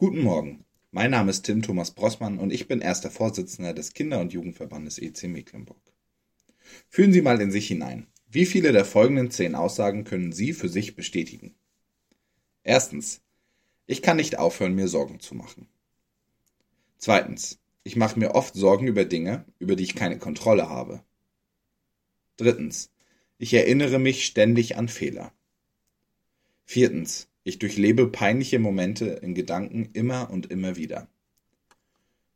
Guten Morgen. Mein Name ist Tim Thomas Brossmann und ich bin erster Vorsitzender des Kinder- und Jugendverbandes EC Mecklenburg. Fühlen Sie mal in sich hinein. Wie viele der folgenden zehn Aussagen können Sie für sich bestätigen? Erstens. Ich kann nicht aufhören, mir Sorgen zu machen. Zweitens. Ich mache mir oft Sorgen über Dinge, über die ich keine Kontrolle habe. Drittens. Ich erinnere mich ständig an Fehler. Viertens. Ich durchlebe peinliche Momente in Gedanken immer und immer wieder.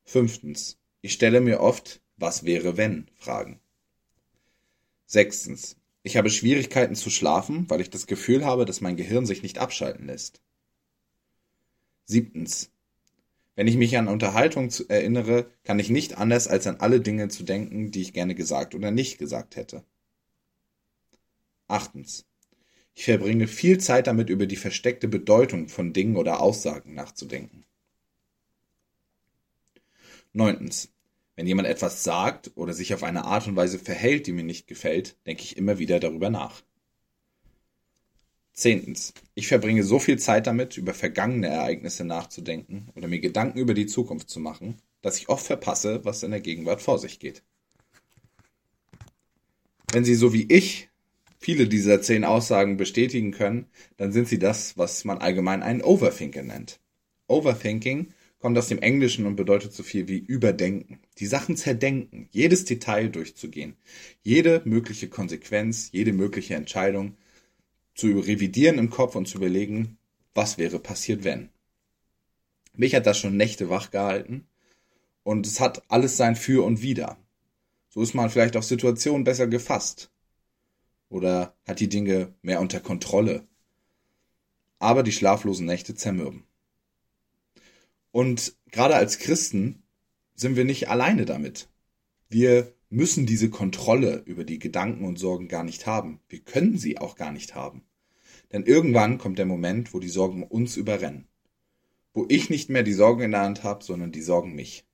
Fünftens. Ich stelle mir oft Was wäre wenn Fragen. Sechstens. Ich habe Schwierigkeiten zu schlafen, weil ich das Gefühl habe, dass mein Gehirn sich nicht abschalten lässt. Siebtens. Wenn ich mich an Unterhaltung erinnere, kann ich nicht anders als an alle Dinge zu denken, die ich gerne gesagt oder nicht gesagt hätte. Achtens. Ich verbringe viel Zeit damit, über die versteckte Bedeutung von Dingen oder Aussagen nachzudenken. Neuntens. Wenn jemand etwas sagt oder sich auf eine Art und Weise verhält, die mir nicht gefällt, denke ich immer wieder darüber nach. Zehntens. Ich verbringe so viel Zeit damit, über vergangene Ereignisse nachzudenken oder mir Gedanken über die Zukunft zu machen, dass ich oft verpasse, was in der Gegenwart vor sich geht. Wenn Sie so wie ich viele dieser zehn Aussagen bestätigen können, dann sind sie das, was man allgemein einen Overthinker nennt. Overthinking kommt aus dem Englischen und bedeutet so viel wie überdenken. Die Sachen zerdenken, jedes Detail durchzugehen, jede mögliche Konsequenz, jede mögliche Entscheidung zu revidieren im Kopf und zu überlegen, was wäre passiert, wenn. Mich hat das schon Nächte wach gehalten und es hat alles sein Für und Wider. So ist man vielleicht auf Situationen besser gefasst oder hat die Dinge mehr unter Kontrolle. Aber die schlaflosen Nächte zermürben. Und gerade als Christen sind wir nicht alleine damit. Wir müssen diese Kontrolle über die Gedanken und Sorgen gar nicht haben. Wir können sie auch gar nicht haben. Denn irgendwann kommt der Moment, wo die Sorgen uns überrennen. Wo ich nicht mehr die Sorgen in der Hand habe, sondern die Sorgen mich.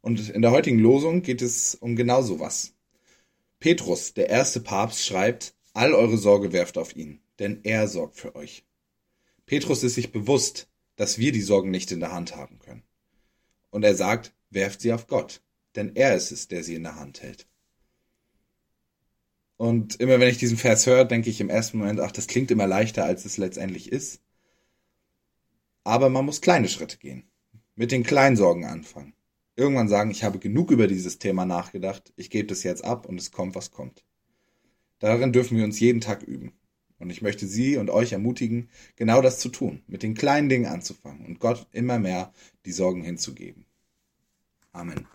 Und in der heutigen Losung geht es um genau sowas. Petrus, der erste Papst, schreibt, all eure Sorge werft auf ihn, denn er sorgt für euch. Petrus ist sich bewusst, dass wir die Sorgen nicht in der Hand haben können. Und er sagt, werft sie auf Gott, denn er ist es, der sie in der Hand hält. Und immer wenn ich diesen Vers höre, denke ich im ersten Moment, ach, das klingt immer leichter, als es letztendlich ist. Aber man muss kleine Schritte gehen. Mit den kleinen Sorgen anfangen irgendwann sagen, ich habe genug über dieses Thema nachgedacht, ich gebe das jetzt ab und es kommt, was kommt. Darin dürfen wir uns jeden Tag üben. Und ich möchte Sie und euch ermutigen, genau das zu tun, mit den kleinen Dingen anzufangen und Gott immer mehr die Sorgen hinzugeben. Amen.